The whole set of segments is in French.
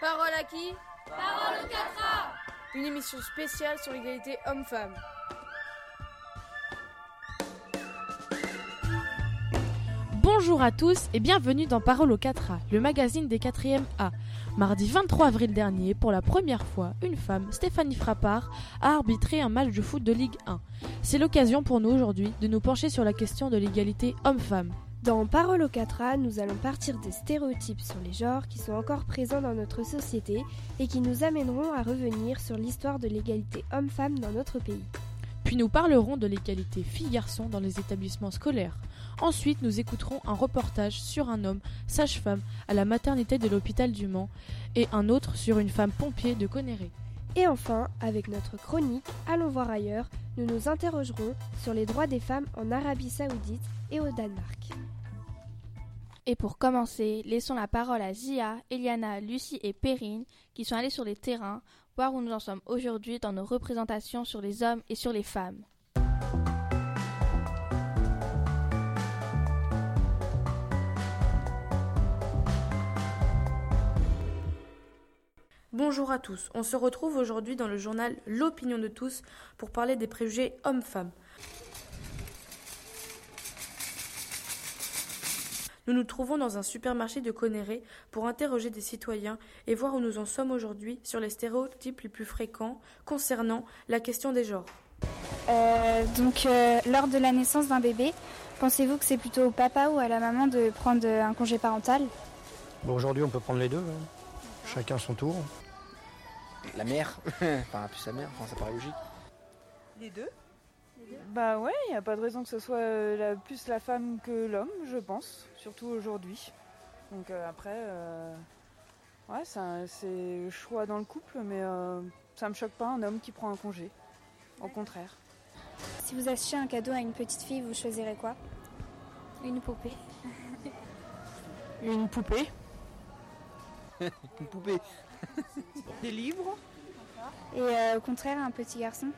Parole à qui Parole au 4A Une émission spéciale sur l'égalité homme-femme. Bonjour à tous et bienvenue dans Parole au 4A, le magazine des 4e A. Mardi 23 avril dernier, pour la première fois, une femme, Stéphanie Frappard, a arbitré un match de foot de Ligue 1. C'est l'occasion pour nous aujourd'hui de nous pencher sur la question de l'égalité homme-femme. Dans Parole au 4A, nous allons partir des stéréotypes sur les genres qui sont encore présents dans notre société et qui nous amèneront à revenir sur l'histoire de l'égalité homme-femme dans notre pays. Puis nous parlerons de l'égalité filles-garçons dans les établissements scolaires. Ensuite, nous écouterons un reportage sur un homme, sage-femme, à la maternité de l'hôpital du Mans, et un autre sur une femme pompier de Conéré. Et enfin, avec notre chronique Allons voir ailleurs, nous nous interrogerons sur les droits des femmes en Arabie saoudite et au Danemark. Et pour commencer, laissons la parole à Zia, Eliana, Lucie et Perrine qui sont allées sur les terrains voir où nous en sommes aujourd'hui dans nos représentations sur les hommes et sur les femmes. Bonjour à tous, on se retrouve aujourd'hui dans le journal L'opinion de tous pour parler des préjugés hommes-femmes. Nous nous trouvons dans un supermarché de Conéré pour interroger des citoyens et voir où nous en sommes aujourd'hui sur les stéréotypes les plus fréquents concernant la question des genres. Euh, donc, euh, lors de la naissance d'un bébé, pensez-vous que c'est plutôt au papa ou à la maman de prendre un congé parental? Bon, Aujourd'hui, on peut prendre les deux. Hein. Chacun son tour. La mère, enfin plus sa mère, enfin, ça paraît logique. Les deux? Bah ouais, il n'y a pas de raison que ce soit euh, la, plus la femme que l'homme, je pense, surtout aujourd'hui. Donc euh, après, euh, ouais, c'est le choix dans le couple, mais ça me choque pas un homme qui prend un congé. Au contraire. Si vous achetez un cadeau à une petite fille, vous choisirez quoi? Une poupée. une poupée Une poupée. Des livres. Et euh, au contraire, un petit garçon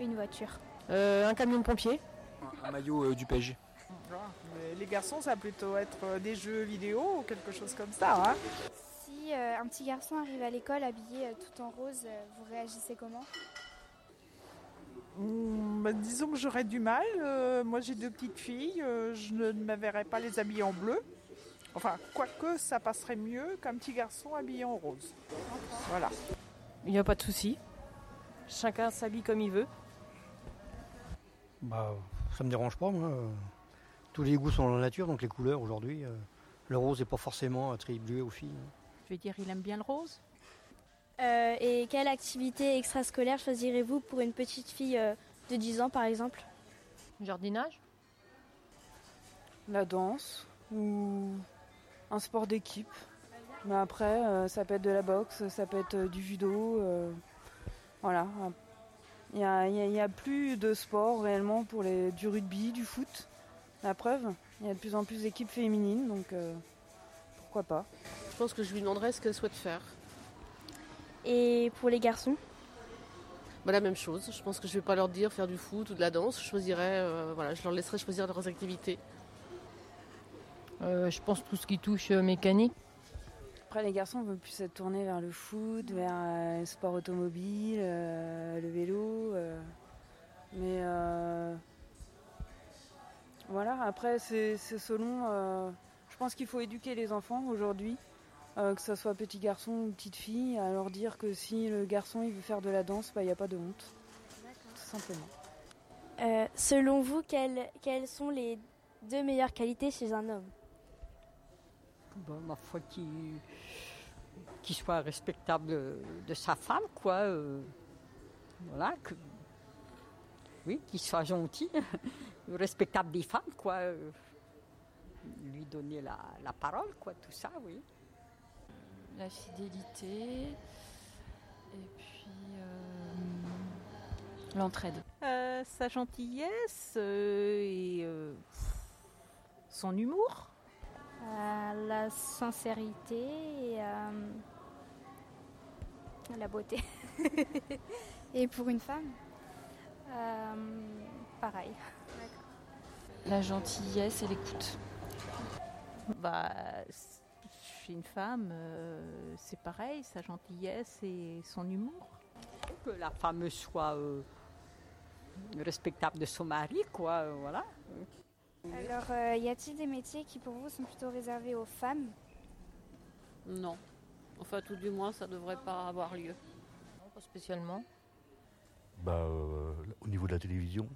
Une voiture. Euh, un camion de pompier. Un, maillot euh, du PSG. les garçons, ça va plutôt être des jeux vidéo ou quelque chose comme ça. Hein. si un petit garçon arrive à l'école habillé tout en rose, vous réagissez comment? Hmm, bah, disons que j'aurais du mal. moi j'ai deux petites filles, je ne me verrais pas les habiller en bleu. Enfin, quoique ça passerait mieux qu'un petit garçon habillé en rose. Voilà. Il n'y a pas de souci. Chacun s'habille comme il veut. Bah, ça me dérange pas, moi. Tous les goûts sont dans la nature, donc les couleurs aujourd'hui. Euh, le rose n'est pas forcément attribué aux filles. Je vais dire, il aime bien le rose. Euh, et quelle activité extrascolaire choisirez-vous pour une petite fille euh, de 10 ans, par exemple? Jardinage? La danse ou un sport d'équipe. Mais après, euh, ça peut être de la boxe, ça peut être du judo. Euh, voilà. Il n'y a, a, plus de sport réellement pour les, du rugby, du foot. La preuve, il y a de plus en plus d'équipes féminines, donc pourquoi pas. Je pense que je lui demanderais ce qu'elle souhaite faire. Et pour les garçons? Bah, La même chose. Je pense que je ne vais pas leur dire faire du foot ou de la danse. Je choisirais, voilà, je leur laisserai choisir leurs activités. Euh, je pense tout ce qui touche euh, mécanique. Après, les garçons veulent plus être tournés vers le foot, vers euh, le sport automobile, le vélo. mais voilà, après, c'est selon. je pense qu'il faut éduquer les enfants aujourd'hui, que ce soit petit garçon ou petite fille, à leur dire que si le garçon il veut faire de la danse, bah, il n'y a pas de honte. Tout simplement. selon vous, quelles, quelles sont les deux meilleures qualités chez un homme? Ma foi, qu'il soit respectable de sa femme, quoi. Euh, voilà, que, oui, qu'il soit gentil, respectable des femmes, quoi. Euh, lui donner la, parole, quoi, tout ça, oui. La fidélité et puis euh, l'entraide. sa gentillesse et son humour. Euh, la sincérité et euh, la beauté. et pour une femme, euh, pareil. La gentillesse et l'écoute. Bah, chez une femme, euh, c'est pareil, sa gentillesse et son humour. Que la femme soit euh, respectable de son mari, quoi, euh, voilà. Alors, euh, y a-t-il des métiers qui pour vous sont plutôt réservés aux femmes? Non. Enfin, tout du moins, ça devrait pas avoir lieu. Non, pas spécialement. Bah, euh, au niveau de la télévision,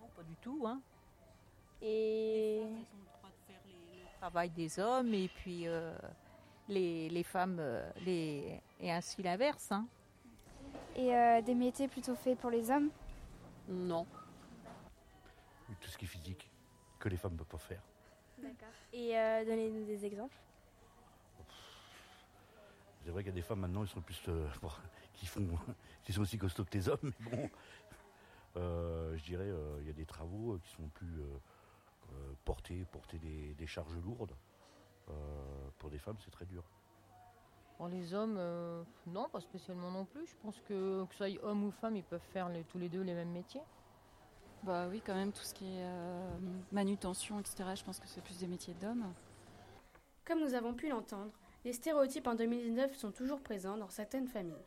Non, pas du tout. Hein. Et Le travail des hommes et puis euh, les, les femmes, les... et ainsi l'inverse. Hein. Et euh, des métiers plutôt faits pour les hommes? Non. tout ce qui est physique, que les femmes ne peuvent pas faire. D'accord. Et euh, donnez-nous des exemples. C'est vrai qu'il y a des femmes maintenant, ils sont plus. euh, bon, qui font. qui sont aussi costauds que les hommes, mais bon. euh, je dirais, euh, il y a des travaux qui sont plus. euh, euh, porter, porter des, des charges lourdes. Euh, pour des femmes, c'est très dur. Pour les hommes, euh, non, pas spécialement non plus. Je pense que que ce soit homme ou femme, ils peuvent faire les- tous les deux les mêmes métiers. Bah oui, quand même, tout ce qui est euh, manutention, etc., je pense que c'est plus des métiers d'hommes. Comme nous avons pu l'entendre, les stéréotypes en 2019 sont toujours présents dans certaines familles.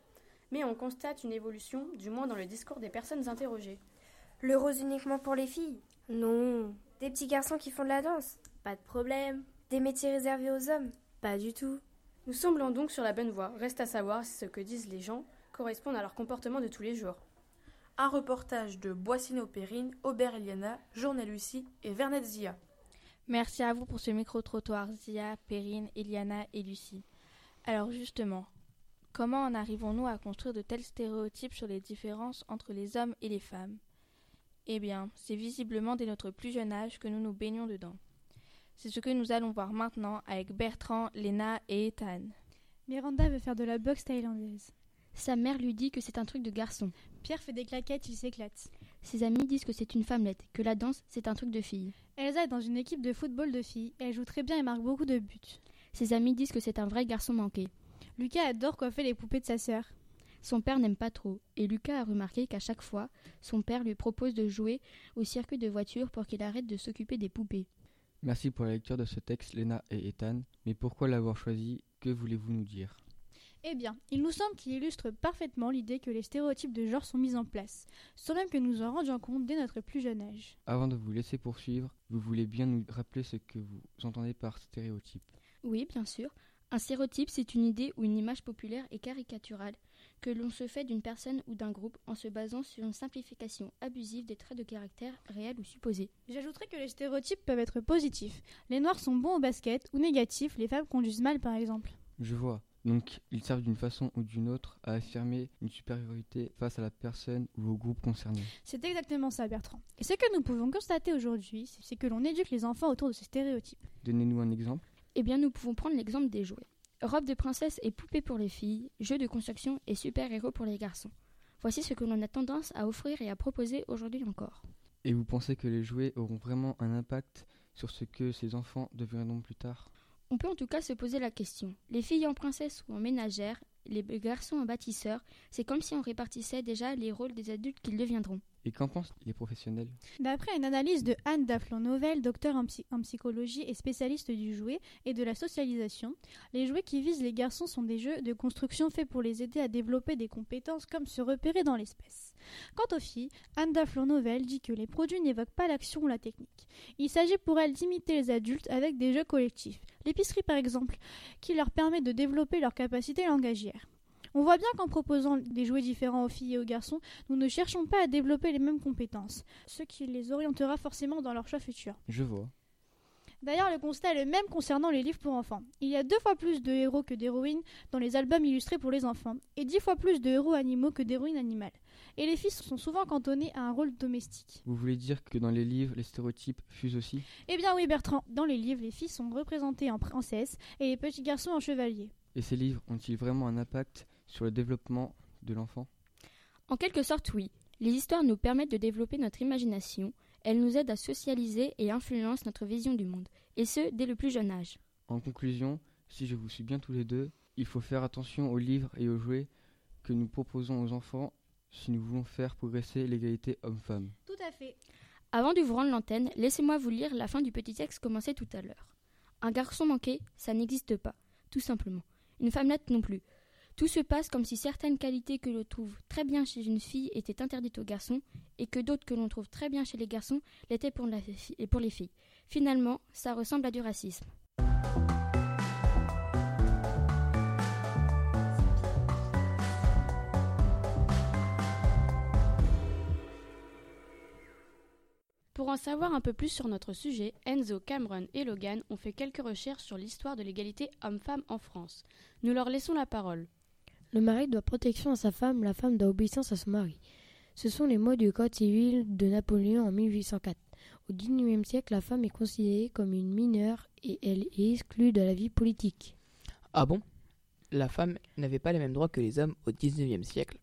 Mais on constate une évolution, du moins dans le discours des personnes interrogées. Le rose uniquement pour les filles? Non. Des petits garçons qui font de la danse? Pas de problème. Des métiers réservés aux hommes? Pas du tout. Nous semblons donc sur la bonne voie. Reste à savoir si ce que disent les gens correspond à leur comportement de tous les jours. Un reportage de Boissino-Périne, Aubert Eliana, Journée Lucie et Vernet Zia. Merci à vous pour ce micro-trottoir, Zia, Perrine, Eliana et Lucie. Alors justement, comment en arrivons-nous à construire de tels stéréotypes sur les différences entre les hommes et les femmes? Eh bien, c'est visiblement dès notre plus jeune âge que nous nous baignons dedans. C'est ce que nous allons voir maintenant avec Bertrand, Léna et Ethan. Miranda veut faire de la boxe thaïlandaise. Sa mère lui dit que c'est un truc de garçon. Pierre fait des claquettes, il s'éclate. Ses amis disent que c'est une femmelette, que la danse c'est un truc de fille. Elsa est dans une équipe de football de filles elle joue très bien et marque beaucoup de buts. Ses amis disent que c'est un vrai garçon manqué. Lucas adore coiffer les poupées de sa sœur. Son père n'aime pas trop, et Lucas a remarqué qu'à chaque fois, son père lui propose de jouer au circuit de voitures pour qu'il arrête de s'occuper des poupées. Merci pour la lecture de ce texte, Léna et Ethan. Mais pourquoi l'avoir choisi? Que voulez-vous nous dire? Eh bien, il nous semble qu'il illustre parfaitement l'idée que les stéréotypes de genre sont mis en place, sans même que nous en rendions compte dès notre plus jeune âge. Avant de vous laisser poursuivre, vous voulez bien nous rappeler ce que vous entendez par stéréotype Oui, bien sûr. Un stéréotype, c'est une idée ou une image populaire et caricaturale que l'on se fait d'une personne ou d'un groupe en se basant sur une simplification abusive des traits de caractère réels ou supposés. J'ajouterais que les stéréotypes peuvent être positifs. Les noirs sont bons au basket ou négatifs, les femmes conduisent mal par exemple. Je vois. Donc, ils servent d'une façon ou d'une autre à affirmer une supériorité face à la personne ou au groupe concerné. C'est exactement ça, Bertrand. Et ce que nous pouvons constater aujourd'hui, c'est que l'on éduque les enfants autour de ces stéréotypes. Donnez-nous un exemple. Eh bien, nous pouvons prendre l'exemple des jouets. Robe de princesse et poupée pour les filles, jeux de construction et super-héros pour les garçons. Voici ce que l'on a tendance à offrir et à proposer aujourd'hui encore. Et vous pensez que les jouets auront vraiment un impact sur ce que ces enfants deviendront plus tard? On peut en tout cas se poser la question. Les filles en princesse ou en ménagère, les garçons en bâtisseur, c'est comme si on répartissait déjà les rôles des adultes qu'ils deviendront. Et qu'en pensent les professionnels? D'après une analyse de Anne Daflon-Novel, docteur en, psy- en psychologie et spécialiste du jouet et de la socialisation, les jouets qui visent les garçons sont des jeux de construction faits pour les aider à développer des compétences comme se repérer dans l'espace. Quant aux filles, Anne Daflon-Novel dit que les produits n'évoquent pas l'action ou la technique. Il s'agit pour elles d'imiter les adultes avec des jeux collectifs. L'épicerie par exemple, qui leur permet de développer leurs capacités langagières. On voit bien qu'en proposant des jouets différents aux filles et aux garçons, nous ne cherchons pas à développer les mêmes compétences, ce qui les orientera forcément dans leur choix futur. Je vois. D'ailleurs, le constat est le même concernant les livres pour enfants. Il y a deux fois plus de héros que d'héroïnes dans les albums illustrés pour les enfants, et dix fois plus de héros animaux que d'héroïnes animales. Et les filles sont souvent cantonnées à un rôle domestique. Vous voulez dire que dans les livres, les stéréotypes fusent aussi? Eh bien oui, Bertrand, dans les livres, les filles sont représentées en princesses et les petits garçons en chevaliers. Et ces livres ont-ils vraiment un impact sur le développement de l'enfant En quelque sorte, oui. Les histoires nous permettent de développer notre imagination, elles nous aident à socialiser et influencent notre vision du monde, et ce, dès le plus jeune âge. En conclusion, si je vous suis bien tous les deux, il faut faire attention aux livres et aux jouets que nous proposons aux enfants si nous voulons faire progresser l'égalité homme-femme. Tout à fait. Avant de vous rendre l'antenne, laissez-moi vous lire la fin du petit texte commencé tout à l'heure. Un garçon manqué, ça n'existe pas, tout simplement. Une femmelette non plus. Tout se passe comme si certaines qualités que l'on trouve très bien chez une fille étaient interdites aux garçons et que d'autres que l'on trouve très bien chez les garçons l'étaient pour, les filles. Finalement, ça ressemble à du racisme. Pour en savoir un peu plus sur notre sujet, Enzo, Cameron et Logan ont fait quelques recherches sur l'histoire de l'égalité homme-femme en France. Nous leur laissons la parole. Le mari doit protection à sa femme, la femme doit obéissance à son mari. Ce sont les mots du Code civil de Napoléon en 1804. Au XIXe siècle, la femme est considérée comme une mineure et elle est exclue de la vie politique. Ah bon? La femme n'avait pas les mêmes droits que les hommes au XIXe siècle?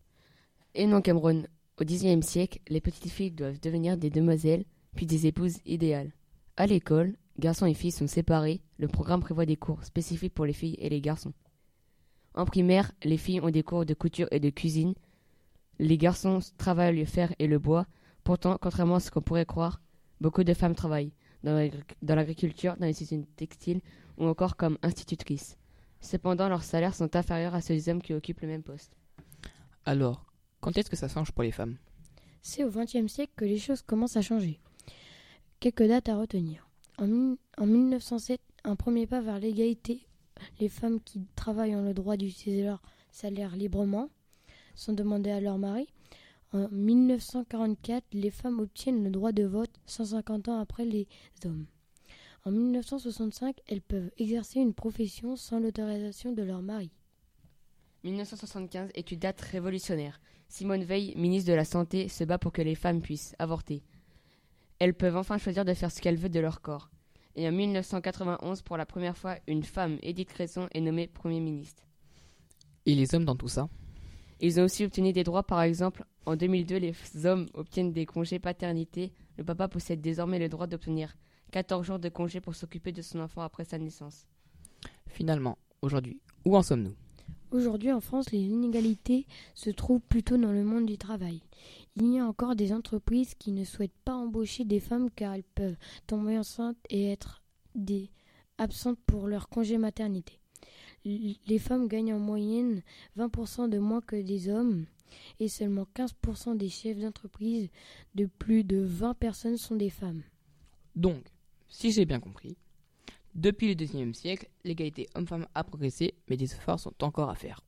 Et non, Cameron. Au XIXe siècle, les petites filles doivent devenir des demoiselles, puis des épouses idéales. À l'école, garçons et filles sont séparés. Le programme prévoit des cours spécifiques pour les filles et les garçons. En primaire, les filles ont des cours de couture et de cuisine. Les garçons travaillent le fer et le bois. Pourtant, contrairement à ce qu'on pourrait croire, beaucoup de femmes travaillent dans l'agri- dans l'agriculture, dans les usines textiles ou encore comme institutrices. Cependant, leurs salaires sont inférieurs à ceux des hommes qui occupent le même poste. Alors, quand est-ce que ça change pour les femmes? C'est au XXe siècle que les choses commencent à changer. Quelques dates à retenir. En 1907, un premier pas vers l'égalité. Les femmes qui travaillent ont le droit d'utiliser leur salaire librement, sans demander à leur mari. En 1944, les femmes obtiennent le droit de vote 150 ans après les hommes. En 1965, elles peuvent exercer une profession sans l'autorisation de leur mari. 1975 est une date révolutionnaire. Simone Veil, ministre de la Santé, se bat pour que les femmes puissent avorter. Elles peuvent enfin choisir de faire ce qu'elles veulent de leur corps. Et en 1991, pour la première fois, une femme, Edith Cresson, est nommée Premier ministre. Et les hommes dans tout ça? Ils ont aussi obtenu des droits, par exemple, en 2002, les hommes obtiennent des congés paternité. Le papa possède désormais le droit d'obtenir 14 jours de congé pour s'occuper de son enfant après sa naissance. Finalement, aujourd'hui, où en sommes-nous? Aujourd'hui en France, les inégalités se trouvent plutôt dans le monde du travail. Il y a encore des entreprises qui ne souhaitent pas embaucher des femmes car elles peuvent tomber enceintes et être des absentes pour leur congé maternité. Les femmes gagnent en moyenne 20% de moins que les hommes et seulement 15% des chefs d'entreprise de plus de 20 personnes sont des femmes. Donc, si j'ai bien compris, depuis le XIXe siècle, l'égalité homme-femme a progressé, mais des efforts sont encore à faire.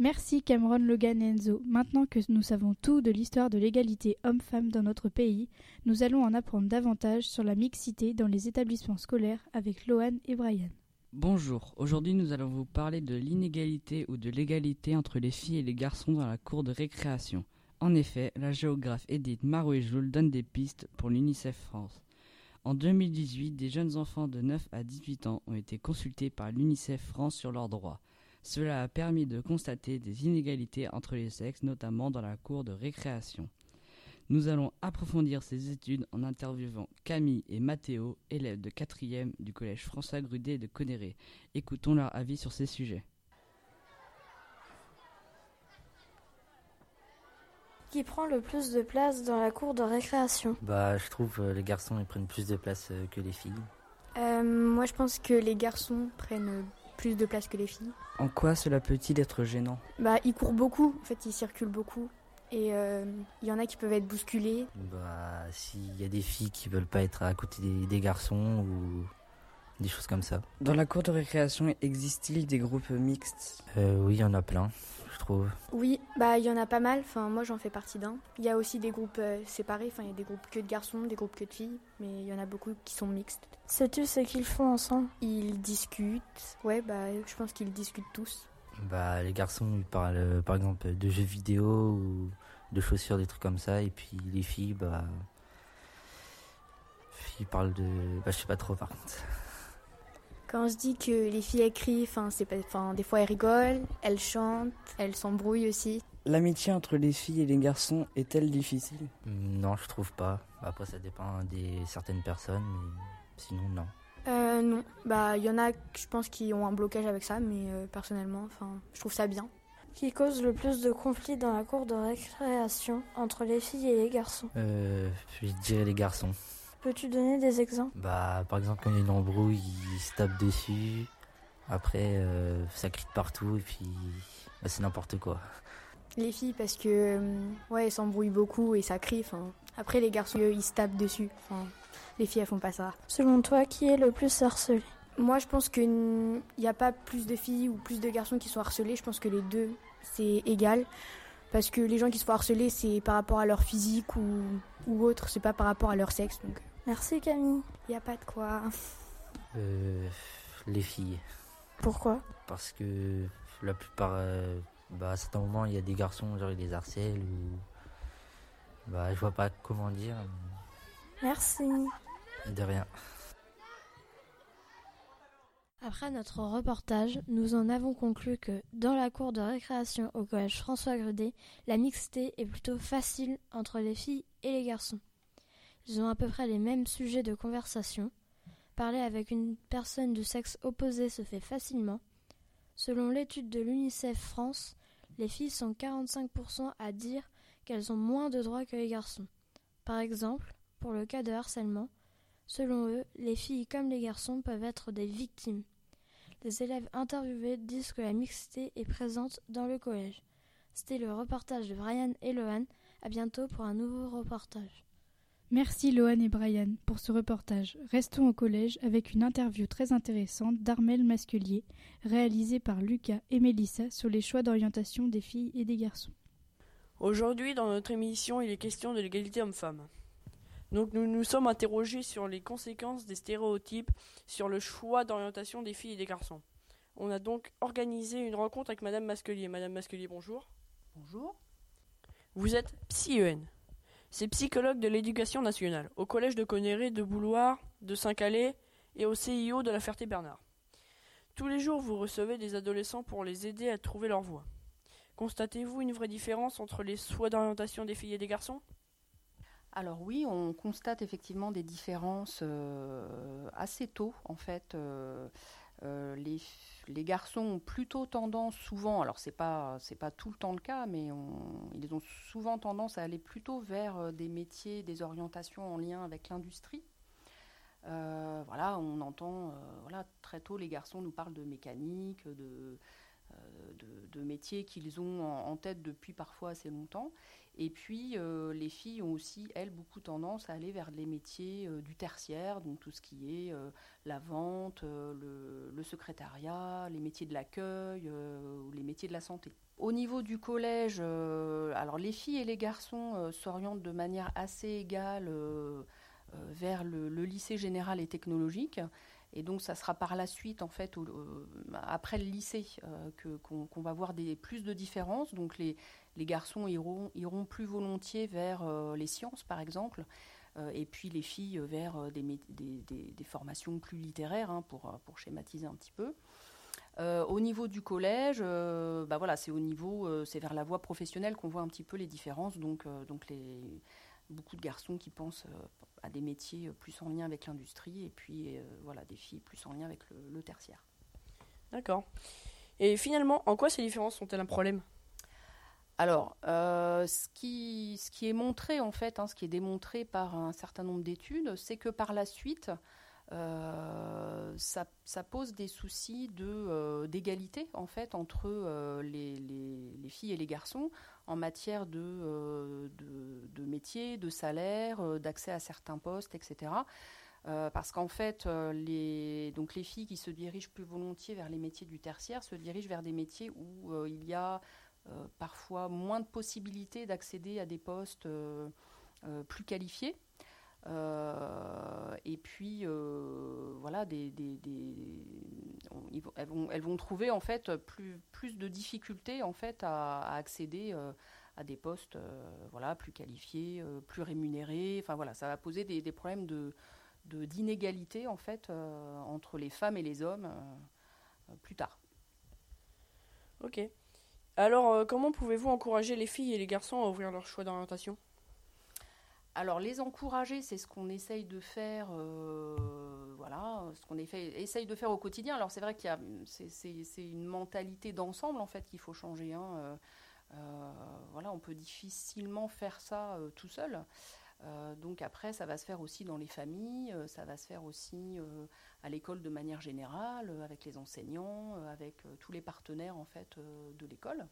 Merci Cameron, Logan et Enzo. Maintenant que nous savons tout de l'histoire de l'égalité homme-femme dans notre pays, nous allons en apprendre davantage sur la mixité dans les établissements scolaires avec Lohan et Brian. Bonjour, aujourd'hui nous allons vous parler de l'inégalité ou de l'égalité entre les filles et les garçons dans la cour de récréation. En effet, la géographe Edith Marouet-Joule donne des pistes pour l'UNICEF France. En 2018, des jeunes enfants de 9 à 18 ans ont été consultés par l'UNICEF France sur leurs droits. Cela a permis de constater des inégalités entre les sexes, notamment dans la cour de récréation. Nous allons approfondir ces études en interviewant Camille et Mathéo, élèves de 4e du collège François Grudet de Conéré. Écoutons leur avis sur ces sujets. Qui prend le plus de place dans la cour de récréation? Bah, je trouve euh, les garçons ils prennent plus de place euh, que les filles. Euh, moi, je pense que les garçons prennent plus de place que les filles. En quoi cela peut-il être gênant? Bah, ils courent beaucoup, en fait, ils circulent beaucoup. Et euh, il y en a qui peuvent être bousculés. Bah, s'il y a des filles qui veulent pas être à côté des, des garçons ou des choses comme ça. Dans la cour de récréation, existe-t-il des groupes mixtes? Euh, oui, il y en a plein, je trouve. Oui, bah il y en a pas mal. Enfin, moi j'en fais partie d'un. Il y a aussi des groupes euh, séparés. Enfin, il y a des groupes que de garçons, des groupes que de filles, mais il y en a beaucoup qui sont mixtes. Sais-tu ce qu'ils font ensemble? Ils discutent. Ouais, bah je pense qu'ils discutent tous. Bah, les garçons ils parlent euh, par exemple de jeux vidéo ou de chaussures, des trucs comme ça. Et puis les filles, bah. Ils parlent de. Bah, je sais pas trop par contre. Quand je dis que les filles écrivent, enfin, c'est pas, enfin, des fois elles rigolent, elles chantent, elles s'embrouillent aussi. L'amitié entre les filles et les garçons est-elle difficile? Non, je trouve pas. Après, ça dépend des certaines personnes, mais sinon, non. Euh, non, bah il y en a, je pense, qui ont un blocage avec ça, mais euh, personnellement, enfin, je trouve ça bien. qui cause le plus de conflits dans la cour de récréation entre les filles et les garçons Euh, je dirais les garçons. Peux-tu donner des exemples? Bah, par exemple, quand il y a une embrouille, ils se tapent dessus. Après, euh, ça crie de partout et puis bah, c'est n'importe quoi. Les filles parce que euh, ouais, elles s'embrouillent beaucoup et ça crie. Après les garçons ils se tapent dessus. Les filles elles font pas ça. Selon toi, qui est le plus harcelé? Moi je pense qu'il n'y a pas plus de filles ou plus de garçons qui sont harcelés. Je pense que les deux c'est égal. Parce que les gens qui se font harceler c'est par rapport à leur physique ou, ou autre, c'est pas par rapport à leur sexe. Donc Merci Camille. il n'y a pas de quoi. Euh, les filles. Pourquoi? Parce que la plupart, euh, bah, à certains moments, il y a des garçons, genre ils les harcèlent ou. Bah, je vois pas comment dire. Merci. De rien. Après notre reportage, nous en avons conclu que dans la cour de récréation au collège François Grudet, la mixité est plutôt facile entre les filles et les garçons. Ils ont à peu près les mêmes sujets de conversation. Parler avec une personne du sexe opposé se fait facilement. Selon l'étude de l'UNICEF France, les filles sont 45% à dire qu'elles ont moins de droits que les garçons. Par exemple, pour le cas de harcèlement, selon eux, les filles comme les garçons peuvent être des victimes. Les élèves interviewés disent que la mixité est présente dans le collège. C'était le reportage de Brian et Lohan. À bientôt pour un nouveau reportage. Merci Lohan et Brian pour ce reportage. Restons au collège avec une interview très intéressante d'Armel Masquelier, réalisée par Lucas et Mélissa sur les choix d'orientation des filles et des garçons. Aujourd'hui, dans notre émission, il est question de l'égalité homme-femme. Donc nous nous sommes interrogés sur les conséquences des stéréotypes sur le choix d'orientation des filles et des garçons. On a donc organisé une rencontre avec Madame Masquelier. Madame Masquelier, bonjour. Bonjour. Vous êtes psy-EN. C'est psychologue de l'éducation nationale, au collège de Conneré, de Bouloir, de Saint-Calais et au CIO de la Ferté-Bernard. Tous les jours, vous recevez des adolescents pour les aider à trouver leur voie. Constatez-vous une vraie différence entre les choix d'orientation des filles et des garçons? Alors oui, on constate effectivement des différences euh, assez tôt en fait. Euh, euh, les, garçons ont plutôt tendance souvent, alors c'est pas c'est pas tout le temps le cas, mais ils ont souvent tendance à aller plutôt vers des métiers, des orientations en lien avec l'industrie. Euh, voilà, on entend euh, très tôt les garçons nous parlent de mécanique, de, euh, métiers qu'ils ont en, tête depuis parfois assez longtemps. Et puis les filles ont aussi, elles, beaucoup tendance à aller vers les métiers du tertiaire, donc tout ce qui est la vente, le, secrétariat, les métiers de l'accueil ou les métiers de la santé. Au niveau du collège, alors les filles et les garçons s'orientent de manière assez égale vers le, lycée général et technologique. Et donc, ça sera par la suite, en fait, euh, après le lycée, euh, qu'on, va voir des, plus de différences. Donc, les, garçons iront, plus volontiers vers euh, les sciences, par exemple, et puis les filles vers des, formations plus littéraires, hein, pour, pour schématiser un petit peu. Euh, au niveau du collège, euh, bah voilà, c'est au niveau, euh, c'est vers la voie professionnelle qu'on voit un petit peu les différences. Donc, donc les, beaucoup de garçons qui pensent à des métiers plus en lien avec l'industrie et puis voilà, des filles plus en lien avec le, le tertiaire. D'accord. Et finalement, en quoi ces différences sont-elles un problème? Alors, euh, ce, qui, ce qui est montré, en fait, hein, ce qui est démontré par un certain nombre d'études, c'est que par la suite, euh, ça, ça, pose des soucis de, euh, d'égalité, en fait, entre euh, les, les, les, filles et les garçons en matière de, de, de métier, de salaire, d'accès à certains postes, etc. parce qu'en fait, les, donc les filles qui se dirigent plus volontiers vers les métiers du tertiaire se dirigent vers des métiers où il y a euh, parfois moins de possibilités d'accéder à des postes euh, euh, plus qualifiés. Et puis voilà, des on, elles, vont, trouver en fait plus, de difficultés en fait à, accéder à des postes voilà plus qualifiés, plus rémunérés. Enfin voilà, ça va poser des, problèmes de d'inégalité en fait entre les femmes et les hommes plus tard. Ok. Alors, euh, comment pouvez-vous encourager les filles et les garçons à ouvrir leur choix d'orientation? Alors les encourager, c'est ce qu'on essaye de faire, euh, voilà, ce qu'on essaye de faire au quotidien. Alors c'est vrai qu'il y a, c'est une mentalité d'ensemble en fait qu'il faut changer. Hein. Euh, euh, voilà, on peut difficilement faire ça tout seul. donc après, ça va se faire aussi dans les familles, ça va se faire aussi à l'école de manière générale, avec les enseignants, avec tous les partenaires en fait de l'école.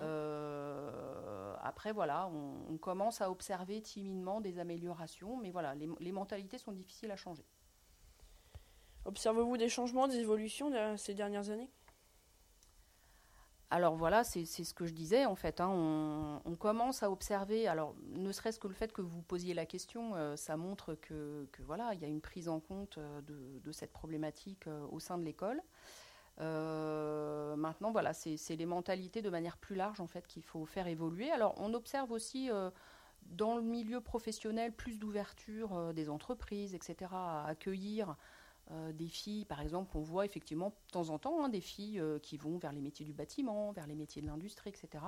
Euh, après, voilà, on, commence à observer timidement des améliorations, mais voilà, les, mentalités sont difficiles à changer. Observez-vous des changements, des évolutions ces dernières années? Alors voilà, c'est ce que je disais en fait. Hein. on, commence à observer. Alors ne serait-ce que le fait que vous posiez la question, euh, ça montre que, voilà, il y a une prise en compte euh, de, cette problématique au sein de l'école. Euh, maintenant, voilà, c'est les mentalités de manière plus large en fait qu'il faut faire évoluer. Alors, on observe aussi euh, dans le milieu professionnel plus d'ouverture euh, des entreprises, etc., à accueillir des filles. Par exemple, on voit effectivement de temps en temps hein, des filles qui vont vers les métiers du bâtiment, vers les métiers de l'industrie, etc.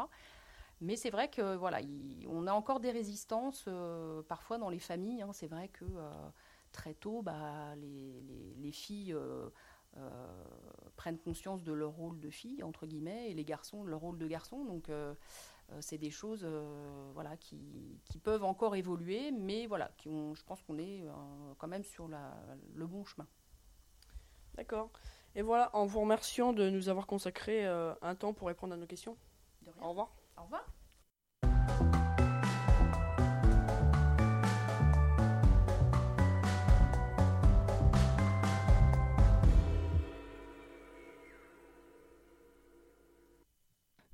Mais c'est vrai que voilà, on a encore des résistances parfois dans les familles. Hein. c'est vrai que très tôt, bah, les, les filles prennent conscience de leur rôle de fille, entre guillemets, et les garçons de leur rôle de garçon. Donc, euh, euh, c'est des choses voilà, qui, qui, peuvent encore évoluer, mais voilà, qui ont, je pense qu'on est quand même sur la, le bon chemin. D'accord. Et voilà, en vous remerciant de nous avoir consacré un temps pour répondre à nos questions. Au revoir. Au revoir.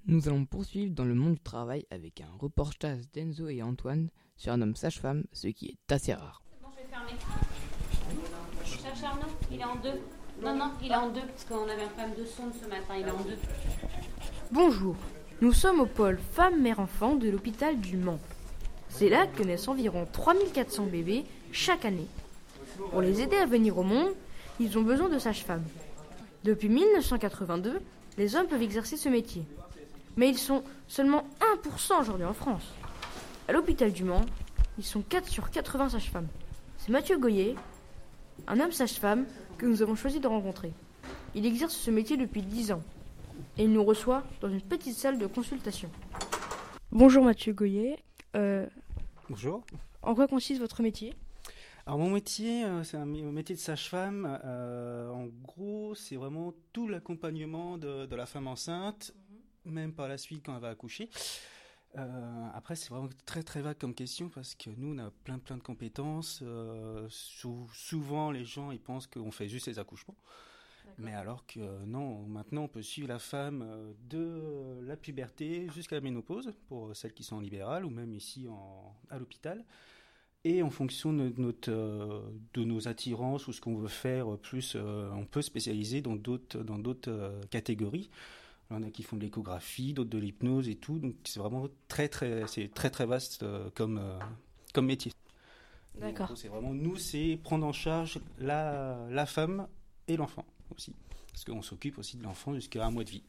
Nous allons poursuivre dans le monde du travail avec un reportage d'Enzo et Antoine sur un homme sage-femme, ce qui est assez rare. Bon, je vais fermer. Cherche Arnaud, il est en deux. Non, non, il est en deux, parce qu'on avait un problème de sonde ce matin, il est en deux. Bonjour, nous sommes au pôle femmes-mère-enfant de l'hôpital du Mans. C'est là que naissent environ 3400 bébés chaque année. Pour les aider à venir au monde, ils ont besoin de sages-femmes. Depuis 1982, les hommes peuvent exercer ce métier mais ils sont seulement 1% aujourd'hui en France. À l'hôpital du Mans, ils sont 4 sur 80 sages-femmes. C'est Mathieu Goyer, un homme sage-femme que nous avons choisi de rencontrer. Il exerce ce métier depuis 10 ans et il nous reçoit dans une petite salle de consultation. Bonjour Mathieu Goyer. Euh, Bonjour. En quoi consiste votre métier? Alors mon métier, euh, c'est un métier de sage-femme. Euh, en gros, c'est vraiment tout l'accompagnement de, la femme enceinte même par la suite quand elle va accoucher. Euh, après, c'est vraiment très très vague comme question parce que nous, on a plein plein de compétences. Euh, souvent, les gens ils pensent qu'on fait juste les accouchements. Mais alors que non, maintenant on peut suivre la femme euh, de la puberté jusqu'à la ménopause, pour celles qui sont en libéral ou même ici en, à l'hôpital. Et en fonction de, notre, de nos attirances ou ce qu'on veut faire plus, on peut spécialiser dans d'autres, dans d'autres catégories. Il y en a qui font de l'échographie, d'autres de l'hypnose et tout. Donc c'est vraiment très très c'est très très vaste euh, comme euh, comme métier. D'accord. C'est vraiment nous, c'est prendre en charge la, la femme et l'enfant aussi, parce qu'on s'occupe aussi de l'enfant jusqu'à un mois de vie.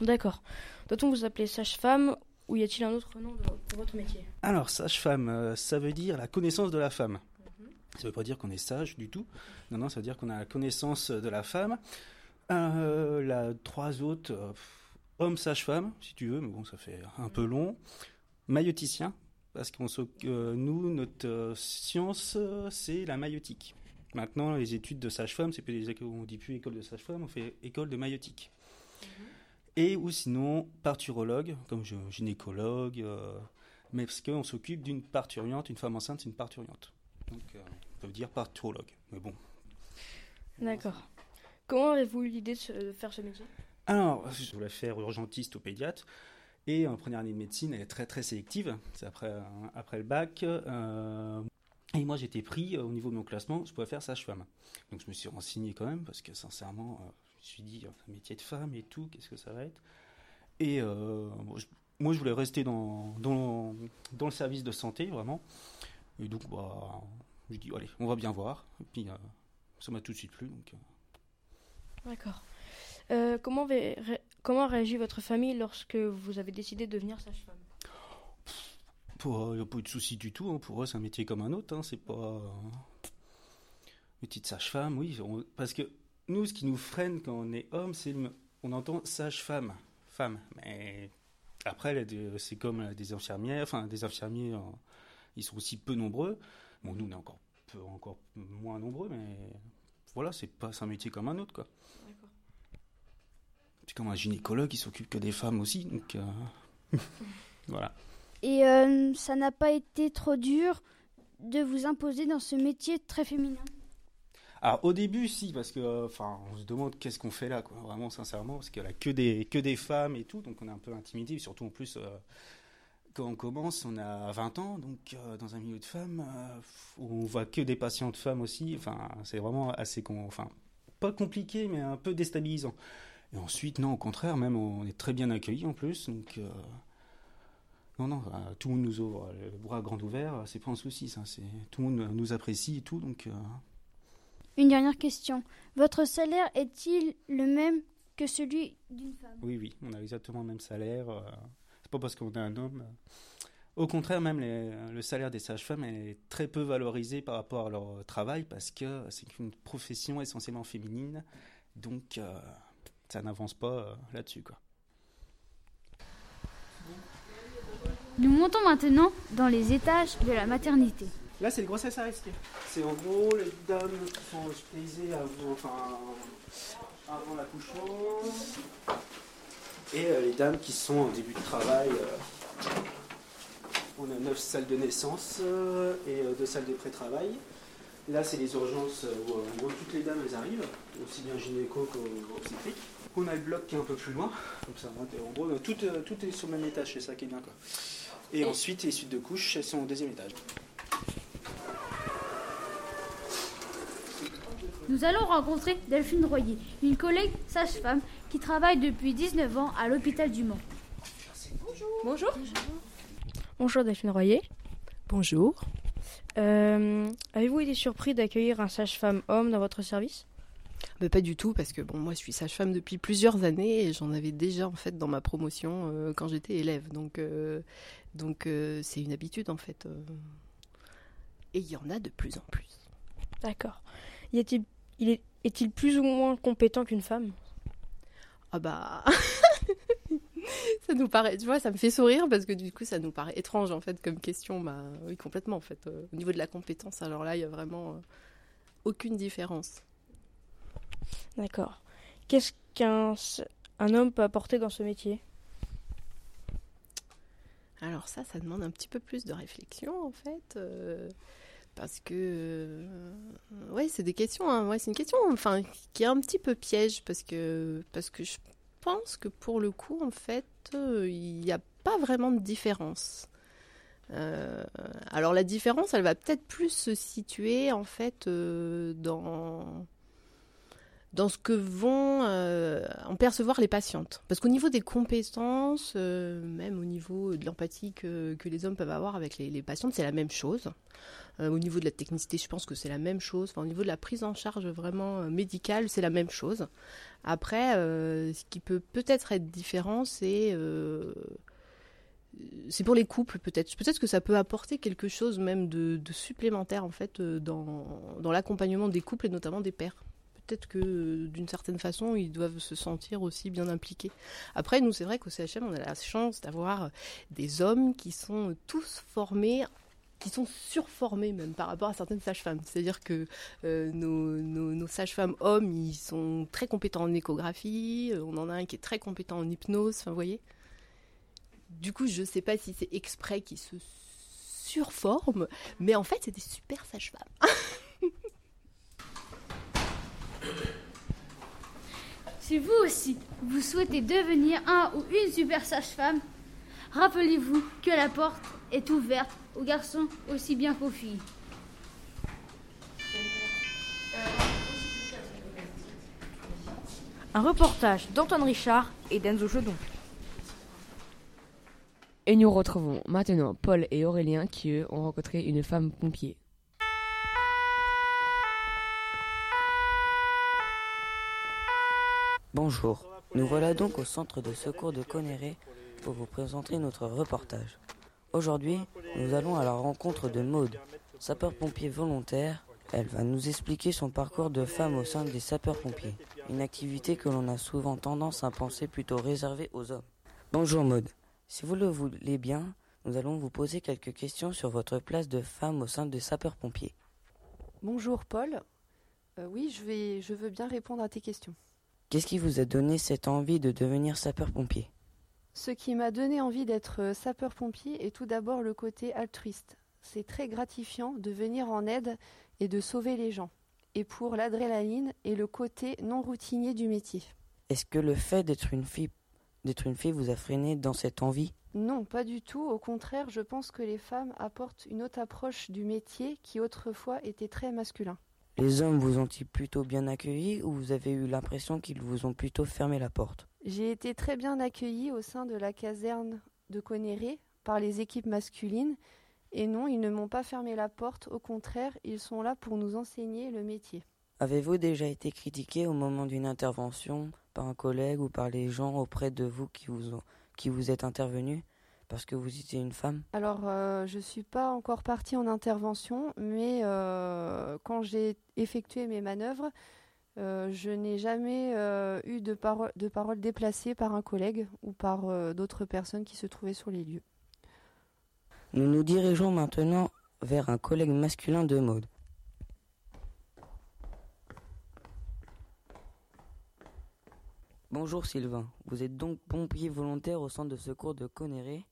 D'accord. Doit-on vous appeler sage-femme ou y a-t-il un autre nom pour votre métier? Alors sage-femme, euh, ça veut dire la connaissance de la femme. Mhm. Ça ne veut pas dire qu'on est sage du tout. Non, non, ça veut dire qu'on a la connaissance de la femme. Euh, la trois autres, euh, homme sage-femme, si tu veux, mais bon, ça fait un peu long. Maïoticien, parce qu'on euh, nous, notre science, c'est la maïotique. Maintenant, les études de sage-femme, c'est plus on dit plus école de sage-femme, on fait école de maïotique. Mhm. Et ou sinon parturologue, comme gynécologue, mais parce qu'on s'occupe d'une parturiante, une femme enceinte, c'est une parturiante. Donc, on peut dire parturologue, mais bon. D'accord. Comment avez-vous eu l'idée de faire ce métier? Alors, je voulais faire urgentiste au pédiatre. Et en première année de médecine, elle est très très sélective. C'est après, après le bac. Euh, et moi, j'étais pris euh, au niveau de mon classement, je pouvais faire sage-femme. Donc, je me suis renseigné quand même, parce que sincèrement, euh, je me suis dit, métier de femme et tout, qu'est-ce que ça va être? Et moi, je voulais rester dans, dans, dans, le service de santé, vraiment. Et donc, bah, je dis, allez, on va bien voir. Et puis, ça m'a tout de suite plu. Donc, D'accord. Euh, comment, comment réagit votre famille lorsque vous avez décidé de devenir sage-femme? Il n'y a pas eu de souci du tout. hein. Pour eux, c'est un métier comme un autre. hein. C'est pas. euh, Métier de sage-femme, oui. Parce que nous, ce qui nous freine quand on est homme, c'est le- on entend sage-femme, femme. Mais après, c'est comme euh, des infirmières, enfin des infirmiers, euh, ils sont aussi peu nombreux. Bon, nous, on est encore peu, encore moins nombreux, mais voilà, c'est pas un métier comme un autre, quoi. C'est comme un gynécologue qui s'occupe que des femmes aussi, donc euh, voilà. Et euh, ça n'a pas été trop dur de vous imposer dans ce métier très féminin? Alors au début, si, parce que, euh, enfin, on se demande qu'est-ce qu'on fait là, quoi, vraiment sincèrement, parce qu'il y a que des que des femmes et tout, donc on est un peu intimidé, surtout en plus. Quand on commence, on a 20 ans, donc euh, dans un milieu de femmes, euh, où on voit que des patientes femmes aussi. Enfin, c'est vraiment assez, con, enfin, pas compliqué, mais un peu déstabilisant. Et ensuite, non, au contraire, même on est très bien accueillis en plus, donc euh, non, non, euh, tout le monde nous ouvre le bras grand ouvert, c'est pas un souci, ça. C'est tout le monde nous apprécie et tout, donc. Une dernière question. Votre salaire est-il le même que celui d'une femme? Oui, oui, on a exactement le même salaire. C'est pas parce qu'on est un homme. Au contraire, même les- le salaire des sages-femmes est très peu valorisé par rapport à leur travail parce que c'est une profession essentiellement féminine. Donc, euh, ça n'avance pas euh, là-dessus, quoi. Nous montons maintenant dans les étages de la maternité. Là, c'est les grossesses à risque. C'est en gros les dames qui sont hospitalisées avant, enfin, avant l'accouchement et euh, les dames qui sont en début de travail. euh. on a neuf salles de naissance euh, et euh, deux salles de pré-travail. Là, c'est les urgences où, euh, en gros, toutes les dames elles arrivent, aussi bien gynéco qu'obstétrique. On a le bloc qui est un peu plus loin, comme ça. En gros, tout, euh, tout est sur le même étage, c'est ça qui est bien. Quoi. Et, ensuite, les suites de couches, elles sont au deuxième étage. Nous allons rencontrer Delphine Royer, une collègue sage-femme qui travaille depuis 19 ans à l'hôpital du Mans. Bonjour. Bonjour Delphine Royer. Bonjour. Euh, Avez-vous été surpris d'accueillir un sage-femme homme dans votre service? Mais pas du tout, parce que bon, moi je suis sage-femme depuis plusieurs années et j'en avais déjà en fait dans ma promotion euh, quand j'étais élève. Donc euh, donc euh, c'est une habitude en fait. euh. Et il y en a de plus en plus. D'accord. Y est, est-il plus ou moins compétent qu'une femme? Ah bah ça nous paraît, tu vois, ça me fait sourire parce que du coup ça nous paraît étrange en fait comme question. Bah oui complètement en fait. Euh, au niveau de la compétence, alors là il y a vraiment euh, aucune différence. D'accord. Qu'est-ce qu'un un homme peut apporter dans ce métier? Alors ça, ça demande un petit peu plus de réflexion en fait, euh, parce que euh, ouais, c'est des questions. hein, ouais, c'est une question, enfin, qui est un petit peu piège parce que parce que je pense que pour le coup, en fait, euh, il n'y a pas vraiment de différence. Euh, alors la différence, elle va peut-être plus se situer en fait dans ce que vont en percevoir les patientes. Parce qu'au niveau des compétences, même au niveau de l'empathie que, que les hommes peuvent avoir avec les patientes, c'est la même chose. Euh, au niveau de la technicité, je pense que c'est la même chose. Enfin, au niveau de la prise en charge vraiment euh, médicale, c'est la même chose. Après, euh, ce qui peut peut-être être différent, c'est c'est pour les couples peut-être. Peut-être que ça peut apporter quelque chose même de, supplémentaire en fait dans, dans l'accompagnement des couples et notamment des pères. Peut-être que d'une certaine façon ils doivent se sentir aussi bien impliqués. Après nous c'est vrai qu'au CHM on a la chance d'avoir des hommes qui sont tous formés qui sont surformés même par rapport à certaines sages-femmes. C'est-à-dire que euh, nos, nos- sages-femmes hommes, ils sont très compétents en échographie, euh, on en a un qui est très compétent en hypnose, enfin vous voyez. Du coup, je sais pas si c'est exprès qu'ils se surforment, mais en fait, c'est des super sages-femmes. Si vous aussi, vous souhaitez devenir un ou une super sage-femme, rappelez-vous que la porte est ouverte aux garçons aussi bien qu'aux filles. Un reportage d'Antoine Richard et d'Enzo Jedon. Et nous retrouvons maintenant Paul et Aurélien qui, eux, ont rencontré une femme pompier. Bonjour, nous voilà donc au centre de secours de Conéré pour vous présenter notre reportage. Aujourd'hui, nous allons à la rencontre de Maude, sapeur-pompier volontaire. Elle va nous expliquer son parcours de femme au sein des sapeurs-pompiers, une activité que l'on a souvent tendance à penser plutôt réservée aux hommes. Bonjour Maude, si vous le voulez bien, nous allons vous poser quelques questions sur votre place de femme au sein des sapeurs-pompiers. Bonjour Paul. Euh, oui, je, vais, je veux bien répondre à tes questions. Qu'est-ce qui vous a donné cette envie de devenir sapeur-pompier? Ce qui m'a donné envie d'être euh, sapeur-pompier est tout d'abord le côté altruiste. C'est très gratifiant de venir en aide et de sauver les gens. Et pour l'adrénaline et le côté non routinier du métier. Est-ce que le fait d'être une fille d'être une fille vous a freiné dans cette envie? Non, pas du tout. Au contraire, je pense que les femmes apportent une autre approche du métier qui autrefois était très masculin. Les hommes vous ont-ils plutôt bien accueilli ou vous avez eu l'impression qu'ils vous ont plutôt fermé la porte? J'ai été très bien accueillie au sein de la caserne de Conéré par les équipes masculines. Et non, ils ne m'ont pas fermé la porte, au contraire, ils sont là pour nous enseigner le métier. Avez-vous déjà été critiqué au moment d'une intervention par un collègue ou par les gens auprès de vous qui vous, ont, qui vous êtes intervenu parce que vous étiez une femme? Alors, euh, je ne suis pas encore partie en intervention, mais euh, quand j'ai effectué mes manœuvres, euh, je n'ai jamais eu de, parole de paroles déplacées par un collègue ou par d'autres personnes qui se trouvaient sur les lieux. Nous nous dirigeons maintenant vers un collègue masculin de mode. Bonjour Sylvain, vous êtes donc pompier volontaire au centre de secours de Conéré.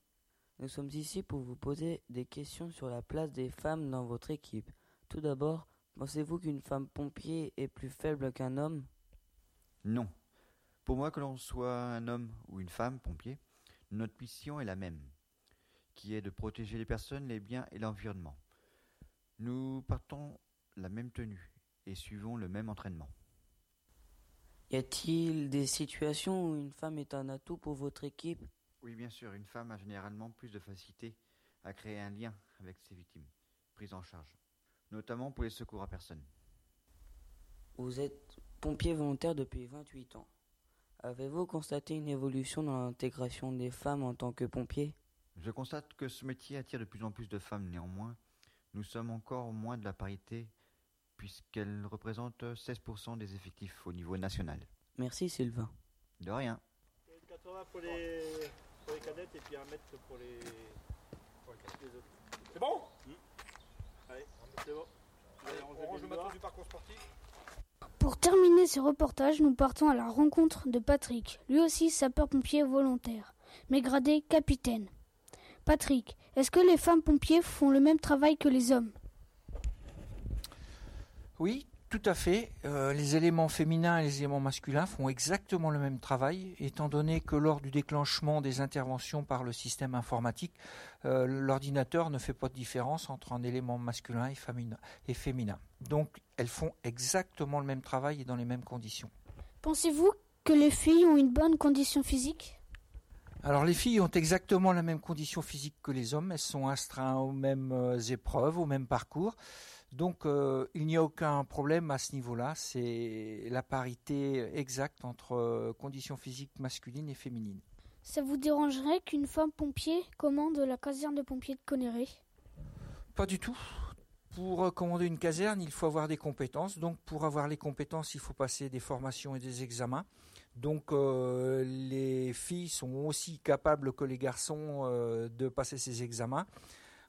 Nous sommes ici pour vous poser des questions sur la place des femmes dans votre équipe. Tout d'abord, pensez-vous qu'une femme pompier est plus faible qu'un homme? Non. Pour moi, que l'on soit un homme ou une femme pompier, notre mission est la même qui est de protéger les personnes, les biens et l'environnement. Nous partons la même tenue et suivons le même entraînement. Y a-t-il des situations où une femme est un atout pour votre équipe? Oui, bien sûr, une femme a généralement plus de facilité à créer un lien avec ses victimes, prises en charge, notamment pour les secours à personne. Vous êtes pompier volontaire depuis 28 ans. Avez-vous constaté une évolution dans l'intégration des femmes en tant que pompier je constate que ce métier attire de plus en plus de femmes. Néanmoins, nous sommes encore moins de la parité puisqu'elle représente 16% des effectifs au niveau national. Merci Sylvain. De rien. 80 pour les, pour les cadettes et puis un mètre pour les, pour les autres. C'est bon? Mmh. Allez, c'est bon. Allez, on range le matos du parcours sportif. Pour terminer ce reportage, nous partons à la rencontre de Patrick, lui aussi sapeur-pompier volontaire, mais gradé capitaine. Patrick, est-ce que les femmes pompiers font le même travail que les hommes? Oui, tout à fait. Euh, les éléments féminins et les éléments masculins font exactement le même travail, étant donné que lors du déclenchement des interventions par le système informatique, euh, l'ordinateur ne fait pas de différence entre un élément masculin et féminin. Donc elles font exactement le même travail et dans les mêmes conditions. Pensez-vous que les filles ont une bonne condition physique? Alors les filles ont exactement la même condition physique que les hommes, elles sont astreintes aux mêmes euh, épreuves, au même parcours. Donc euh, il n'y a aucun problème à ce niveau-là, c'est la parité exacte entre euh, conditions physiques masculines et féminines. Ça vous dérangerait qu'une femme pompier commande la caserne de pompiers de Conneré? Pas du tout. Pour commander une caserne, il faut avoir des compétences. Donc pour avoir les compétences, il faut passer des formations et des examens. Donc euh, les filles sont aussi capables que les garçons euh, de passer ces examens,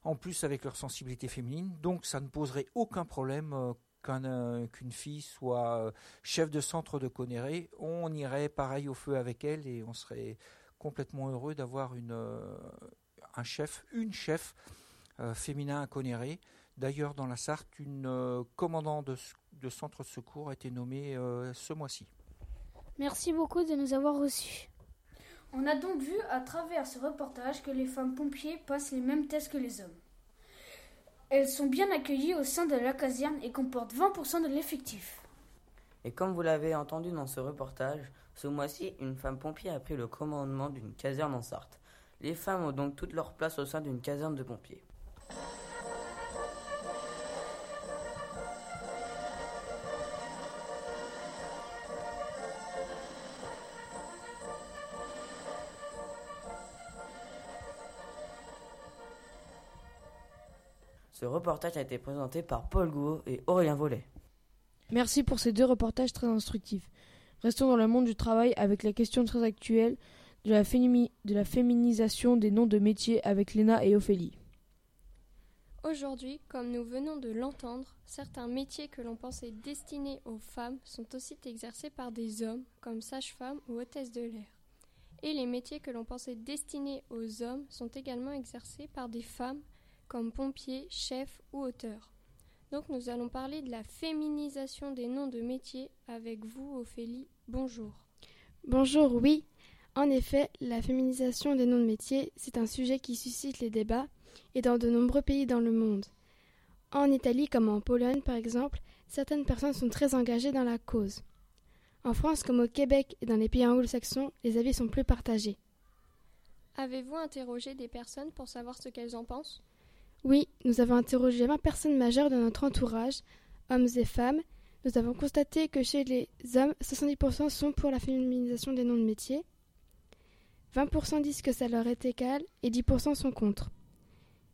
en plus avec leur sensibilité féminine. Donc ça ne poserait aucun problème euh, qu'une fille soit chef de centre de Conéré. On irait pareil au feu avec elle et on serait complètement heureux d'avoir un chef, une chef féminin à Conéré. D'ailleurs, dans la Sarthe, une commandant de, centre secours a été nommée ce mois-ci. Merci beaucoup de nous avoir reçus. On a donc vu à travers ce reportage que les femmes pompiers passent les mêmes tests que les hommes. Elles sont bien accueillies au sein de la caserne et comportent 20% de l'effectif. Et comme vous l'avez entendu dans ce reportage, ce mois-ci, une femme pompier a pris le commandement d'une caserne en Sarthe. Les femmes ont donc toute leur place au sein d'une caserne de pompiers. Ce reportage a été présenté par Paul Gouot et Aurélien Vollet. Merci pour ces deux reportages très instructifs. Restons dans le monde du travail avec la question très actuelle de la, de la féminisation des noms de métiers avec Léna et Ophélie. Aujourd'hui, comme nous venons de l'entendre, certains métiers que l'on pensait destinés aux femmes sont aussi exercés par des hommes, comme sage-femme ou hôtesse de l'air. Et les métiers que l'on pensait destinés aux hommes sont également exercés par des femmes, comme pompiers, chefs ou auteurs. Donc nous allons parler de la féminisation des noms de métiers avec vous, Ophélie. Bonjour. Bonjour, oui. En effet, la féminisation des noms de métiers, c'est un sujet qui suscite les débats et dans de nombreux pays dans le monde. En Italie comme en Pologne par exemple, certaines personnes sont très engagées dans la cause. En France comme au Québec et dans les pays anglo-saxons, les avis sont plus partagés. Avez-vous interrogé des personnes pour savoir ce qu'elles en pensent? Oui, nous avons interrogé 20 personnes majeures de notre entourage, hommes et femmes. Nous avons constaté que chez les hommes, 70% sont pour la féminisation des noms de métiers, 20% disent que ça leur est égal et 10% sont contre.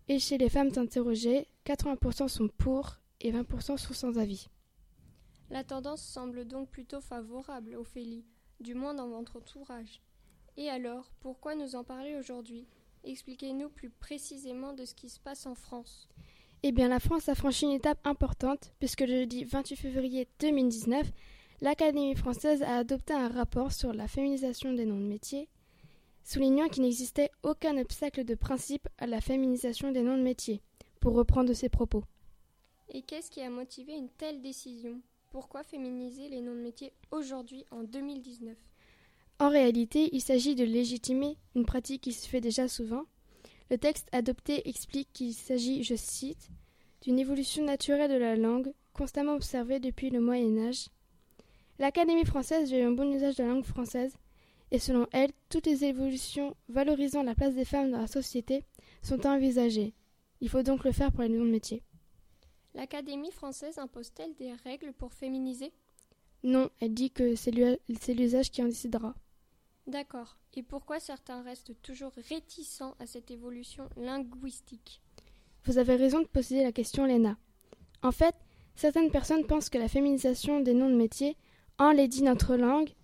Et chez les femmes interrogées, 80% sont pour et 20% sont sans avis. La tendance semble donc plutôt favorable, Ophélie, du moins dans votre entourage. Et alors, pourquoi nous en parler aujourd'hui? Expliquez-nous plus précisément de ce qui se passe en France. Eh bien, la France a franchi une étape importante, puisque le jeudi 28 février 2019, l'Académie française a adopté un rapport sur la féminisation des noms de métiers, soulignant qu'il n'existait aucun obstacle de principe à la féminisation des noms de métiers, pour reprendre ses propos. Et qu'est-ce qui a motivé une telle décision? Pourquoi féminiser les noms de métiers aujourd'hui en 2019 en réalité, il s'agit de légitimer une pratique qui se fait déjà souvent. Le texte adopté explique qu'il s'agit, je cite, d'une évolution naturelle de la langue, constamment observée depuis le Moyen Âge. L'Académie française veut un bon usage de la langue française, et selon elle, toutes les évolutions valorisant la place des femmes dans la société sont envisagées. Il faut donc le faire pour les noms de métiers. L'Académie française impose-t-elle des règles pour féminiser? Non, elle dit que c'est l'usage qui en décidera. D'accord. Et pourquoi certains restent toujours réticents à cette évolution linguistique? Vous avez raison de poser la question, Léna. En fait, certaines personnes pensent que la féminisation des noms de métiers enlaidit notre langue,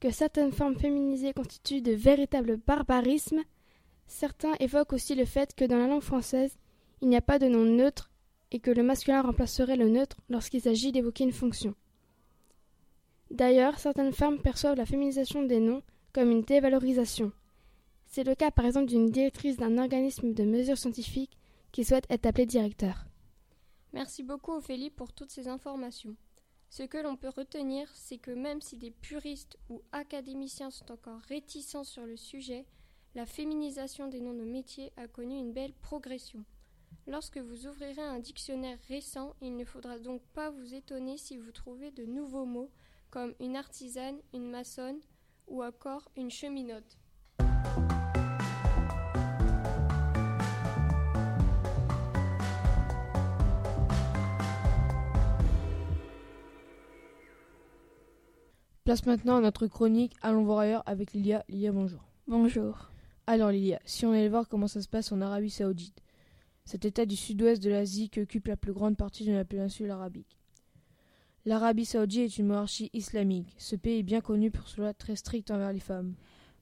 que certaines formes féminisées constituent de véritables barbarismes. Certains évoquent aussi le fait que dans la langue française, il n'y a pas de nom neutre et que le masculin remplacerait le neutre lorsqu'il s'agit d'évoquer une fonction. D'ailleurs, certaines femmes perçoivent la féminisation des noms comme une dévalorisation. C'est le cas par exemple d'une directrice d'un organisme de mesures scientifiques qui souhaite être appelée directeur. Merci beaucoup Ophélie pour toutes ces informations. Ce que l'on peut retenir, c'est que même si des puristes ou académiciens sont encore réticents sur le sujet, la féminisation des noms de métiers a connu une belle progression. Lorsque vous ouvrirez un dictionnaire récent, il ne faudra donc pas vous étonner si vous trouvez de nouveaux mots comme une artisane, une maçonne, ou encore une cheminote. Place maintenant à notre chronique Allons voir ailleurs avec Lilia. Lilia, bonjour. Bonjour. Alors Lilia, si on allait voir comment ça se passe en Arabie Saoudite, cet état du sud-ouest de l'Asie qui occupe la plus grande partie de la péninsule arabique. L'Arabie saoudite est une monarchie islamique. Ce pays est bien connu pour cela très strict envers les femmes.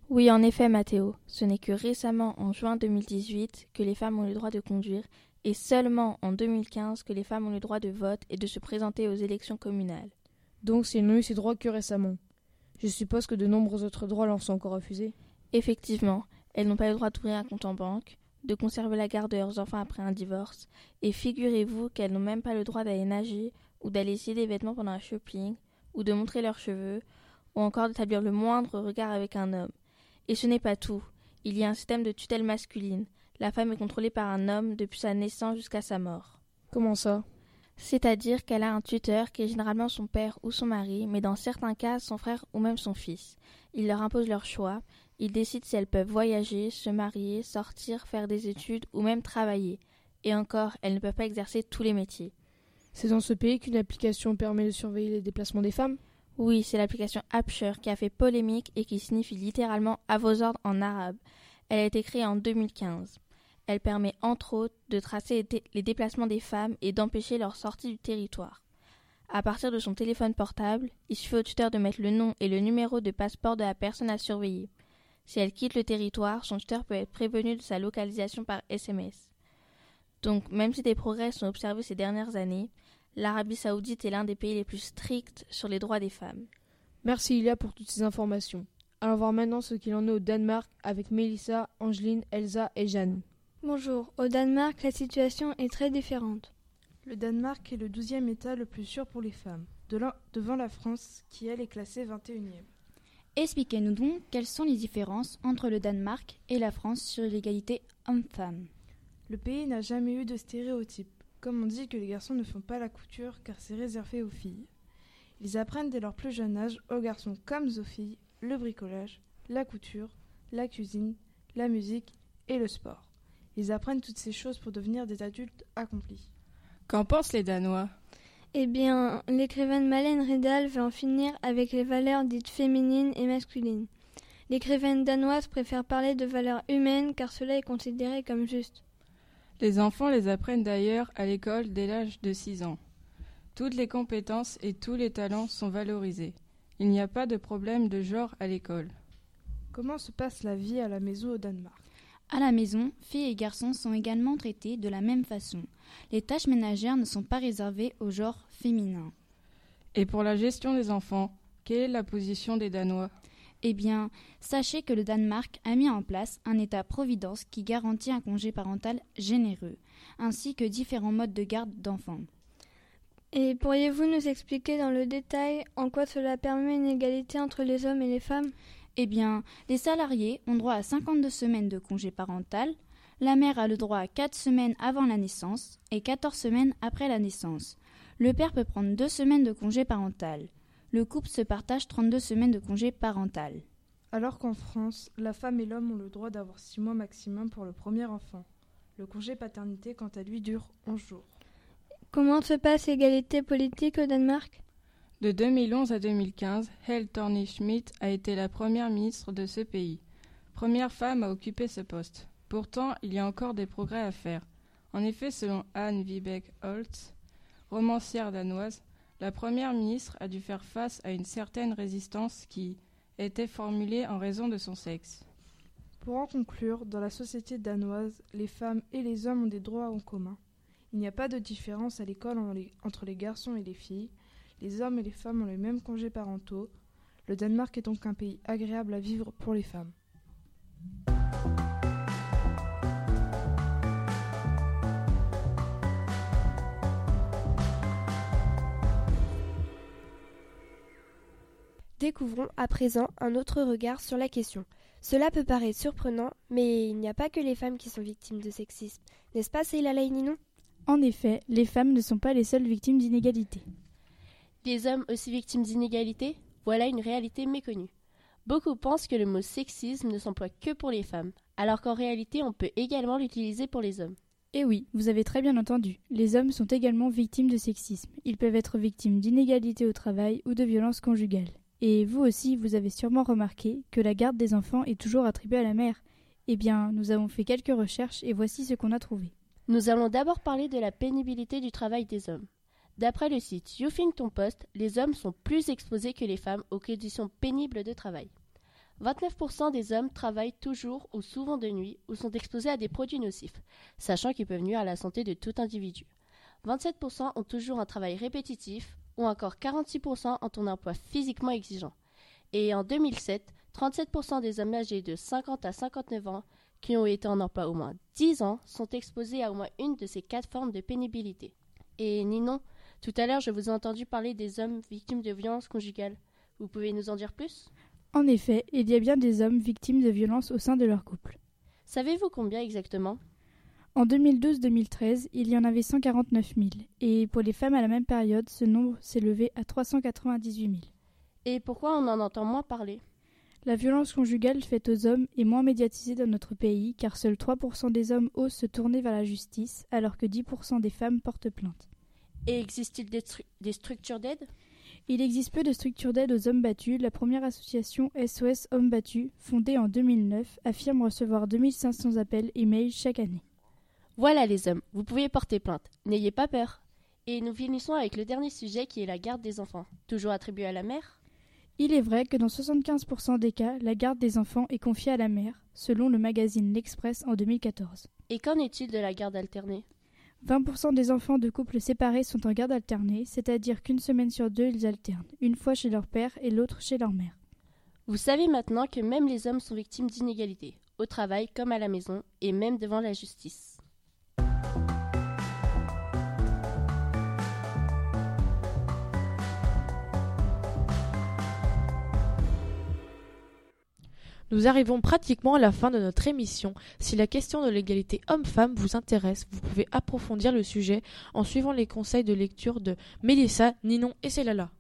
Oui, en effet, Mathéo. Ce n'est que récemment, en juin 2018, que les femmes ont le droit de conduire, et seulement en 2015 que les femmes ont le droit de vote et de se présenter aux élections communales. Donc, c'est n'ont eu ces droits que récemment. Je suppose que de nombreux autres droits leur sont encore refusés. Effectivement, elles n'ont pas le droit d'ouvrir un compte en banque, de conserver la garde de leurs enfants après un divorce, et figurez-vous qu'elles n'ont même pas le droit d'aller nager ou d'aller essayer des vêtements pendant un shopping, ou de montrer leurs cheveux, ou encore d'établir le moindre regard avec un homme. Et ce n'est pas tout. Il y a un système de tutelle masculine. La femme est contrôlée par un homme depuis sa naissance jusqu'à sa mort. Comment ça? C'est-à-dire qu'elle a un tuteur qui est généralement son père ou son mari, mais dans certains cas son frère ou même son fils. Il leur impose leur choix, il décide si elles peuvent voyager, se marier, sortir, faire des études ou même travailler. Et encore, elles ne peuvent pas exercer tous les métiers. C'est dans ce pays qu'une application permet de surveiller les déplacements des femmes Oui, c'est l'application Apsher qui a fait polémique et qui signifie littéralement à vos ordres en arabe. Elle a été créée en 2015. Elle permet entre autres de tracer les déplacements des femmes et d'empêcher leur sortie du territoire. À partir de son téléphone portable, il suffit au tuteur de mettre le nom et le numéro de passeport de la personne à surveiller. Si elle quitte le territoire, son tuteur peut être prévenu de sa localisation par SMS. Donc, même si des progrès sont observés ces dernières années, l'Arabie saoudite est l'un des pays les plus stricts sur les droits des femmes. Merci Ilia pour toutes ces informations. Allons voir maintenant ce qu'il en est au Danemark avec Mélissa, Angeline, Elsa et Jeanne. Bonjour. Au Danemark, la situation est très différente. Le Danemark est le douzième État le plus sûr pour les femmes, devant la France qui, elle, est classée 21e. Expliquez-nous donc quelles sont les différences entre le Danemark et la France sur l'égalité homme-femme. Le pays n'a jamais eu de stéréotypes, comme on dit que les garçons ne font pas la couture car c'est réservé aux filles. Ils apprennent dès leur plus jeune âge aux garçons comme aux filles le bricolage, la couture, la cuisine, la musique et le sport. Ils apprennent toutes ces choses pour devenir des adultes accomplis. Qu'en pensent les Danois? Eh bien, l'écrivaine Malène Ridal veut en finir avec les valeurs dites féminines et masculines. L'écrivaine danoise préfère parler de valeurs humaines car cela est considéré comme juste. Les enfants les apprennent d'ailleurs à l'école dès l'âge de 6 ans. Toutes les compétences et tous les talents sont valorisés. Il n'y a pas de problème de genre à l'école. Comment se passe la vie à la maison au Danemark? À la maison, filles et garçons sont également traités de la même façon. Les tâches ménagères ne sont pas réservées au genre féminin. Et pour la gestion des enfants, quelle est la position des Danois? Eh bien, sachez que le Danemark a mis en place un État-providence qui garantit un congé parental généreux, ainsi que différents modes de garde d'enfants. Et pourriez-vous nous expliquer dans le détail en quoi cela permet une égalité entre les hommes et les femmes? Eh bien, les salariés ont droit à 52 semaines de congé parental, la mère a le droit à 4 semaines avant la naissance et 14 semaines après la naissance. Le père peut prendre 2 semaines de congé parental. Le couple se partage 32 semaines de congé parental. Alors qu'en France, la femme et l'homme ont le droit d'avoir 6 mois maximum pour le premier enfant. Le congé paternité, quant à lui, dure 11 jours. Comment se passe l'égalité politique au Danemark? De 2011 à 2015, Helle Thorny-Schmidt a été la première ministre de ce pays. Première femme à occuper ce poste. Pourtant, il y a encore des progrès à faire. En effet, selon Anne Vibeke Holtz, romancière danoise, la première ministre a dû faire face à une certaine résistance qui était formulée en raison de son sexe. Pour en conclure, dans la société danoise, les femmes et les hommes ont des droits en commun. Il n'y a pas de différence à l'école entre les garçons et les filles, les hommes et les femmes ont les mêmes congés parentaux. Le Danemark est donc un pays agréable à vivre pour les femmes. Découvrons à présent un autre regard sur la question. Cela peut paraître surprenant, mais il n'y a pas que les femmes qui sont victimes de sexisme. N'est-ce pas, Seila non En effet, les femmes ne sont pas les seules victimes d'inégalités. Des hommes aussi victimes d'inégalités? Voilà une réalité méconnue. Beaucoup pensent que le mot sexisme ne s'emploie que pour les femmes, alors qu'en réalité on peut également l'utiliser pour les hommes. Eh oui, vous avez très bien entendu. Les hommes sont également victimes de sexisme. Ils peuvent être victimes d'inégalités au travail ou de violences conjugales. Et vous aussi, vous avez sûrement remarqué que la garde des enfants est toujours attribuée à la mère. Eh bien, nous avons fait quelques recherches et voici ce qu'on a trouvé. Nous allons d'abord parler de la pénibilité du travail des hommes. D'après le site Huffington Post, les hommes sont plus exposés que les femmes aux conditions pénibles de travail. 29% des hommes travaillent toujours ou souvent de nuit ou sont exposés à des produits nocifs, sachant qu'ils peuvent nuire à la santé de tout individu. 27% ont toujours un travail répétitif ou encore 46% ont un emploi physiquement exigeant. Et en 2007, 37% des hommes âgés de 50 à 59 ans qui ont été en emploi au moins 10 ans sont exposés à au moins une de ces quatre formes de pénibilité. Et Ninon, tout à l'heure, je vous ai entendu parler des hommes victimes de violences conjugales. Vous pouvez nous en dire plus? En effet, il y a bien des hommes victimes de violences au sein de leur couple. Savez-vous combien exactement? En 2012-2013, il y en avait 149 000, et pour les femmes à la même période, ce nombre s'est levé à 398 000. Et pourquoi on en entend moins parler? La violence conjugale faite aux hommes est moins médiatisée dans notre pays, car seuls 3% des hommes osent se tourner vers la justice, alors que 10% des femmes portent plainte. Et existe-t-il des, structures d'aide? Il existe peu de structures d'aide aux hommes battus. La première association SOS Hommes Battus, fondée en 2009, affirme recevoir 2500 appels et mails chaque année. Voilà les hommes, vous pouvez porter plainte. N'ayez pas peur. Et nous finissons avec le dernier sujet qui est la garde des enfants, toujours attribuée à la mère? Il est vrai que dans 75% des cas, la garde des enfants est confiée à la mère, selon le magazine L'Express en 2014. Et qu'en est-il de la garde alternée? 20% des enfants de couples séparés sont en garde alternée, c'est-à-dire qu'une semaine sur deux, ils alternent, une fois chez leur père et l'autre chez leur mère. Vous savez maintenant que même les hommes sont victimes d'inégalités, au travail comme à la maison, et même devant la justice. Nous arrivons pratiquement à la fin de notre émission. Si la question de l'égalité homme-femme vous intéresse, vous pouvez approfondir le sujet en suivant les conseils de lecture de Mélissa, Ninon et Célala.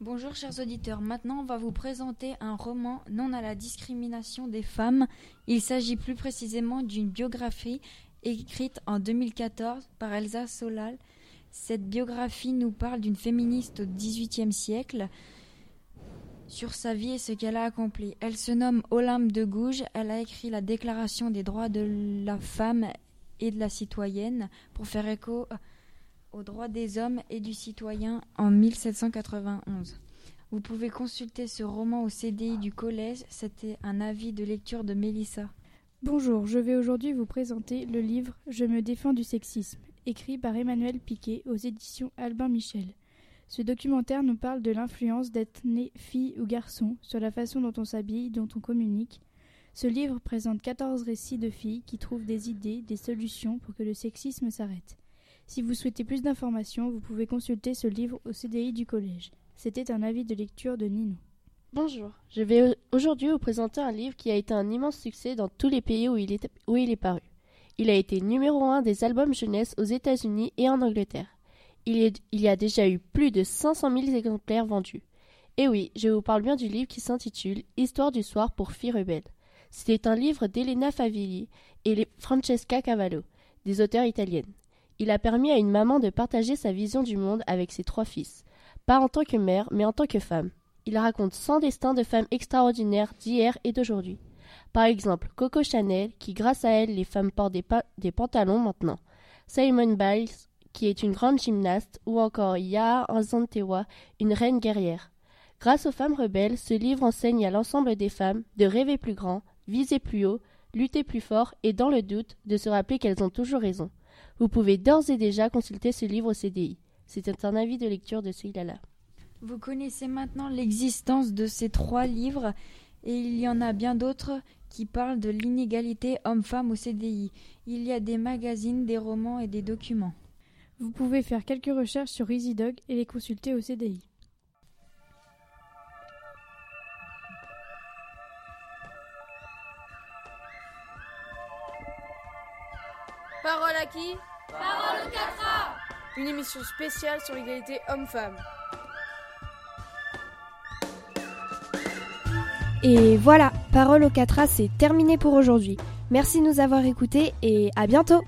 Bonjour chers auditeurs, maintenant on va vous présenter un roman non à la discrimination des femmes. Il s'agit plus précisément d'une biographie écrite en 2014 par Elsa Solal. Cette biographie nous parle d'une féministe au XVIIIe siècle sur sa vie et ce qu'elle a accompli. Elle se nomme Olympe de Gouges. Elle a écrit la Déclaration des droits de la femme et de la citoyenne pour faire écho aux droits des hommes et du citoyen en 1791. Vous pouvez consulter ce roman au CDI du collège. C'était un avis de lecture de Mélissa. Bonjour, je vais aujourd'hui vous présenter le livre Je me défends du sexisme, écrit par Emmanuel Piquet aux éditions Albin Michel. Ce documentaire nous parle de l'influence d'être né fille ou garçon sur la façon dont on s'habille, dont on communique. Ce livre présente 14 récits de filles qui trouvent des idées, des solutions pour que le sexisme s'arrête. Si vous souhaitez plus d'informations, vous pouvez consulter ce livre au CDI du collège. C'était un avis de lecture de Nino. Bonjour, je vais aujourd'hui vous présenter un livre qui a été un immense succès dans tous les pays où il est, où il est paru. Il a été numéro un des albums jeunesse aux États-Unis et en Angleterre il, y a déjà eu plus de 500 000 exemplaires vendus. Et oui, je vous parle bien du livre qui s'intitule Histoire du soir pour filles rebelles. C'est un livre d'Elena Favilli et Francesca Cavallo, des auteurs italiennes. Il a permis à une maman de partager sa vision du monde avec ses trois fils, pas en tant que mère, mais en tant que femme. Il raconte 100 destins de femmes extraordinaires d'hier et d'aujourd'hui. Par exemple, Coco Chanel, qui grâce à elle, les femmes portent des, des pantalons maintenant. Simon Biles, qui est une grande gymnaste, ou encore Yaa Anzantewa, une reine guerrière. Grâce aux femmes rebelles, ce livre enseigne à l'ensemble des femmes de rêver plus grand, viser plus haut, lutter plus fort et, dans le doute, de se rappeler qu'elles ont toujours raison. Vous pouvez d'ores et déjà consulter ce livre au CDI. C'est un avis de lecture de Seilala. Vous connaissez maintenant l'existence de ces trois livres et il y en a bien d'autres qui parlent de l'inégalité homme-femme au CDI. Il y a des magazines, des romans et des documents. Vous pouvez faire quelques recherches sur EasyDog et les consulter au CDI. Parole à qui? Parole au 4A Une émission spéciale sur l'égalité homme-femme. Et voilà, Parole au 4A, c'est terminé pour aujourd'hui. Merci de nous avoir écoutés et à bientôt